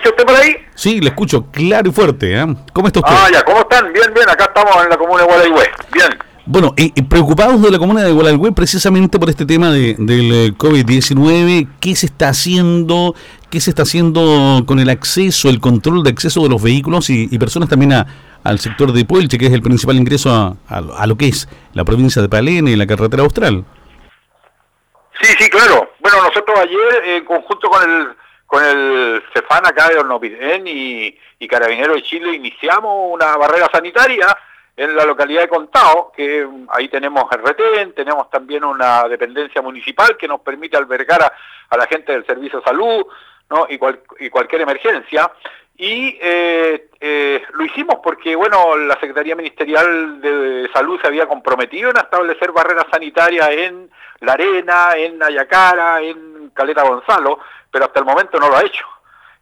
escucha usted por ahí? Sí, le escucho claro y fuerte. ¿eh? ¿Cómo está usted? Ah, ya, ¿cómo están? Bien, bien, acá estamos en la comuna de Gualeguay. Bien. Bueno, eh, eh, preocupados de la comuna de Gualeguay precisamente por este tema de, del eh, COVID-19, ¿qué se está haciendo? ¿Qué se está haciendo con el acceso, el control de acceso de los vehículos y, y personas también a, al sector de Puelche, que es el principal ingreso a, a, a lo que es la provincia de Palena y la carretera austral? Sí, sí, claro. Bueno, nosotros ayer, en conjunto con el con el CEFAN acá de y, y Carabinero de Chile, iniciamos una barrera sanitaria en la localidad de Contao, que ahí tenemos el retén, tenemos también una dependencia municipal que nos permite albergar a, la gente del servicio de salud ¿no? y, cual, y cualquier emergencia. Y eh, eh, lo hicimos porque, bueno, la Secretaría Ministerial de Salud se había comprometido en establecer barreras sanitarias en La Arena, en Ayacara, en Caleta Gonzalo, pero hasta el momento no lo ha hecho.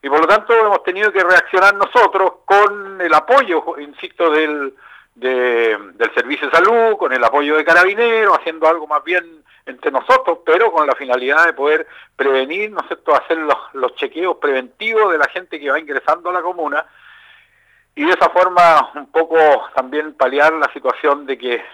Y por lo tanto hemos tenido que reaccionar nosotros con el apoyo, insisto, del, de, del Servicio de Salud, con el apoyo de Carabineros, haciendo algo más bien entre nosotros, pero con la finalidad de poder prevenir, ¿no es cierto?, hacer los, los chequeos preventivos de la gente que va ingresando a la comuna y de esa forma un poco también paliar la situación de que,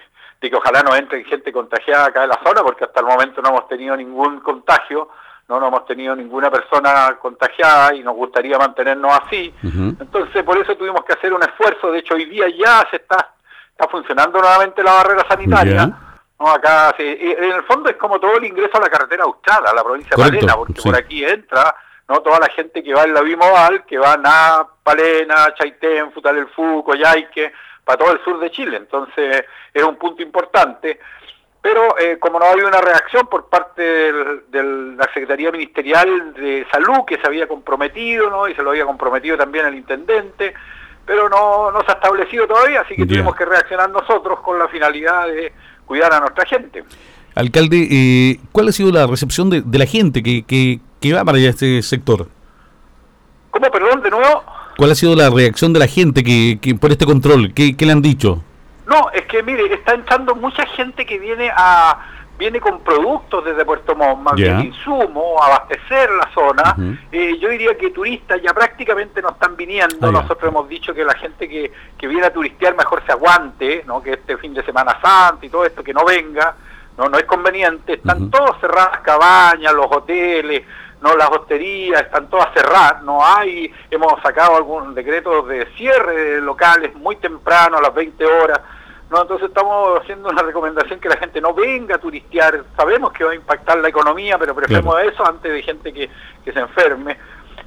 de que ojalá no entre gente contagiada acá en la zona, porque hasta el momento no hemos tenido ningún contagio, no, no hemos tenido ninguna persona contagiada y nos gustaría mantenernos así. Uh -huh. Entonces, por eso tuvimos que hacer un esfuerzo. De hecho, hoy día ya se está, está funcionando nuevamente la barrera sanitaria. Yeah. No, acá, sí, en el fondo es como todo el ingreso a la carretera austral, a la provincia Correcto, de Palena, porque sí. por aquí entra no toda la gente que va en la Bimoval, que van a Palena, Chaitén, Futal el Fu, Coyhaique, para todo el sur de Chile. Entonces, es un punto importante pero eh, como no había una reacción por parte de la Secretaría Ministerial de Salud que se había comprometido, ¿no? y se lo había comprometido también el intendente, pero no, no se ha establecido todavía, así que yeah. tuvimos que reaccionar nosotros con la finalidad de cuidar a nuestra gente. Alcalde, eh, ¿cuál ha sido la recepción de, de la gente que, que, que, va para allá este sector? ¿Cómo, perdón, de nuevo? ¿Cuál ha sido la reacción de la gente que, que por este control? ¿Qué, ¿Qué le han dicho? No, es que mire, está entrando mucha gente que viene a viene con productos desde Puerto Montt, más yeah. bien insumo, abastecer la zona. Uh -huh. eh, yo diría que turistas ya prácticamente no están viniendo. Ah, Nosotros hemos dicho que la gente que, que viene a turistear mejor se aguante, ¿no? que este fin de Semana Santa y todo esto, que no venga. No, no es conveniente. Están uh -huh. todos cerradas cabañas, los hoteles, no las hosterías están todas cerradas, no hay, hemos sacado algún decreto de cierre de locales muy temprano, a las 20 horas, no, entonces estamos haciendo una recomendación que la gente no venga a turistear, sabemos que va a impactar la economía, pero preferimos claro. eso antes de gente que, que se enferme.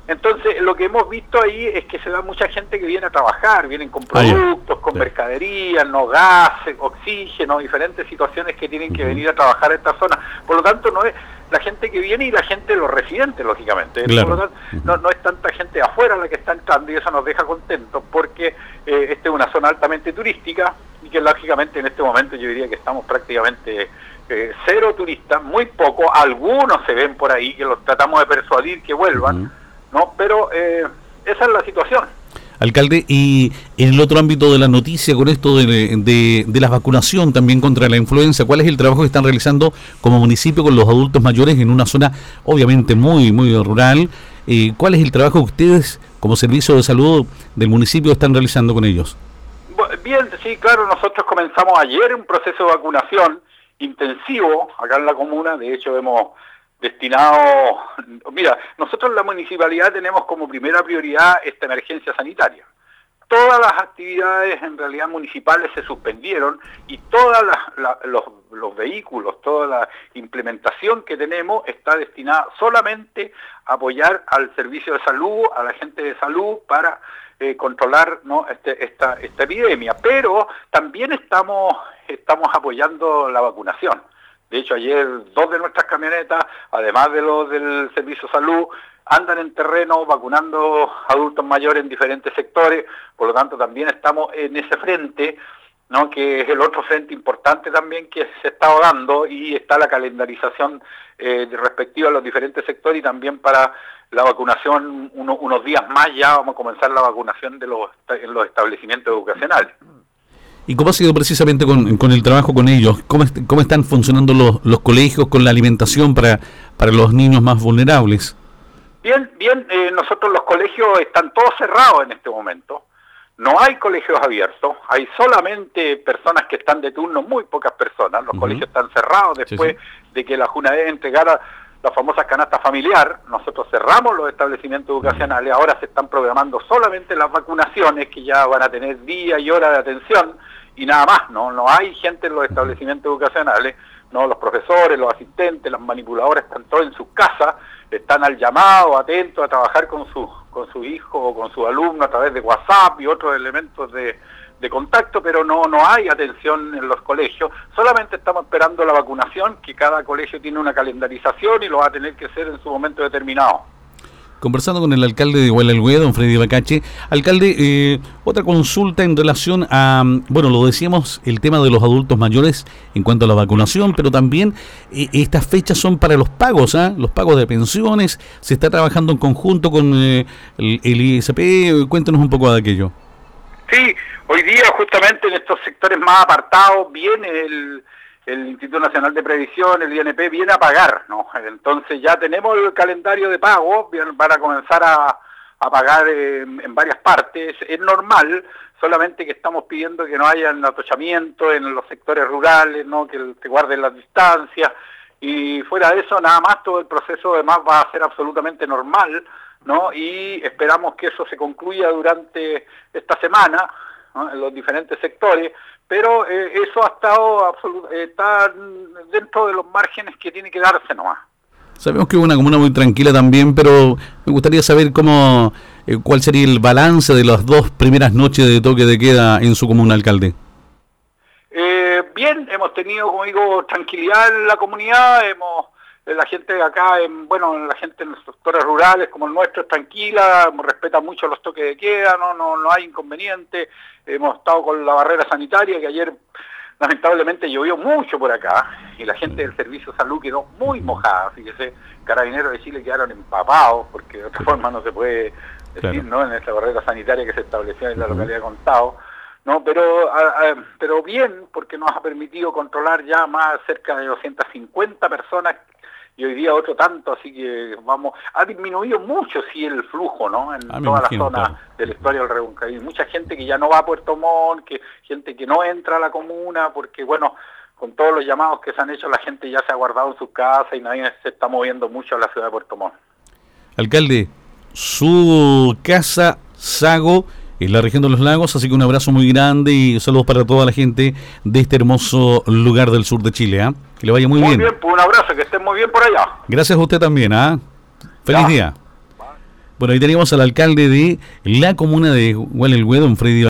Entonces, lo que hemos visto ahí es que se da mucha gente que viene a trabajar, vienen con productos, con mercadería, no gas, oxígeno, diferentes situaciones que tienen que venir a trabajar a esta zona. Por lo tanto, no es la gente que viene y la gente, los residentes, lógicamente. Claro. Por lo tanto, no, no, es tanta gente afuera la que está entrando y eso nos deja contentos porque eh, esta es una zona altamente turística y que lógicamente en este momento yo diría que estamos prácticamente eh, cero turistas, muy poco, algunos se ven por ahí que los tratamos de persuadir que vuelvan. Uh -huh ¿no? Pero eh, esa es la situación. Alcalde, y en el otro ámbito de la noticia, con esto de, de, de, la vacunación también contra la influenza, ¿cuál es el trabajo que están realizando como municipio con los adultos mayores en una zona obviamente muy, muy rural? Eh, ¿Cuál es el trabajo que ustedes como servicio de salud del municipio están realizando con ellos? Bien, sí, claro, nosotros comenzamos ayer un proceso de vacunación intensivo acá en la comuna, de hecho hemos destinado, mira, nosotros en la municipalidad tenemos como primera prioridad esta emergencia sanitaria. Todas las actividades en realidad municipales se suspendieron y todos los, los, vehículos, toda la implementación que tenemos está destinada solamente a apoyar al servicio de salud, a la gente de salud para eh, controlar este, esta, esta epidemia. Pero también estamos, estamos apoyando la vacunación. De hecho, ayer dos de nuestras camionetas, además de los del Servicio de Salud, andan en terreno vacunando adultos mayores en diferentes sectores, por lo tanto también estamos en ese frente, ¿no? que es el otro frente importante también que se está dando y está la calendarización eh, respectiva a los diferentes sectores y también para la vacunación uno, unos días más ya vamos a comenzar la vacunación de los, en los establecimientos educacionales. ¿Y cómo ha sido precisamente con, con el trabajo con ellos? ¿Cómo, est cómo están funcionando los, los colegios con la alimentación para, para los niños más vulnerables? Bien, bien, eh, nosotros los colegios están todos cerrados en este momento. No hay colegios abiertos, hay solamente personas que están de turno, muy pocas personas. Los colegios están cerrados después de que la Junta entregara la famosa canasta familiar. Nosotros cerramos los establecimientos educacionales, ahora se están programando solamente las vacunaciones que ya van a tener día y hora de atención y nada más, ¿no? No hay gente en los establecimientos educacionales, no los profesores, los asistentes, las manipuladoras están todos en sus casas están al llamado, atentos a trabajar con su, con su hijo o con su alumno a través de WhatsApp y otros elementos de, de contacto, pero no, no hay atención en los colegios. Solamente estamos esperando la vacunación, que cada colegio tiene una calendarización y lo va a tener que hacer en su momento determinado conversando con el alcalde de Guadalajara, don Freddy Bacache. Alcalde, eh, otra consulta en relación a, bueno, lo decíamos, el tema de los adultos mayores en cuanto a la vacunación, pero también eh, estas fechas son para los pagos, ¿ah? los pagos de pensiones. Se está trabajando en conjunto con eh, el, el ISP. Cuéntenos un poco de aquello. Sí, hoy día justamente en estos sectores más apartados viene el Instituto Nacional de Previsión, el INP, viene a pagar, ¿no? Entonces ya tenemos el calendario de pago para comenzar a, pagar en, varias partes. Es normal, solamente que estamos pidiendo que no haya atochamiento en los sectores rurales, ¿no? Que se guarden las distancias. Y fuera de eso, nada más, todo el proceso además va a ser absolutamente normal, ¿no? Y esperamos que eso se concluya durante esta semana, en los diferentes sectores, pero eh, eso ha estado eh, está dentro de los márgenes que tiene que darse nomás. Sabemos que es una comuna muy tranquila también, pero me gustaría saber cómo, eh, cuál sería el balance de las dos primeras noches de toque de queda en su comuna, alcalde. bien, hemos tenido, como digo, tranquilidad en la comunidad, hemos la gente de acá, en, bueno, la gente en los sectores rurales como el nuestro es tranquila, respeta mucho los toques de queda, no, no, no hay inconveniente. Hemos estado con la barrera sanitaria que ayer lamentablemente llovió mucho por acá y la gente del Servicio de Salud quedó muy mojada, fíjese, carabineros de Chile quedaron empapados porque de otra forma no se puede decir, ¿no? En esta barrera sanitaria que se estableció en la localidad de Contado. No, pero, pero bien, porque nos ha permitido controlar ya más cerca de 250 personas y hoy día otro tanto, así que vamos, ha disminuido mucho sí el flujo, ¿no? En ah, toda la zona del estuario del Rebuncaí. Mucha gente que ya no va a Puerto Montt, que gente que no entra a la comuna, porque bueno, con todos los llamados que se han hecho, la gente ya se ha guardado en su casa y nadie se está moviendo mucho a la ciudad de Puerto Montt. Alcalde, su casa, Sago, en la región de los lagos, así que un abrazo muy grande y saludos para toda la gente de este hermoso lugar del sur de Chile. ¿ah? Que le vaya muy, bien. Muy bien, pues un abrazo, que estén muy bien por allá. Gracias a usted también. ¿ah? Feliz día. Bueno, ahí tenemos al alcalde de la comuna de Gualelhuedo, don Freddy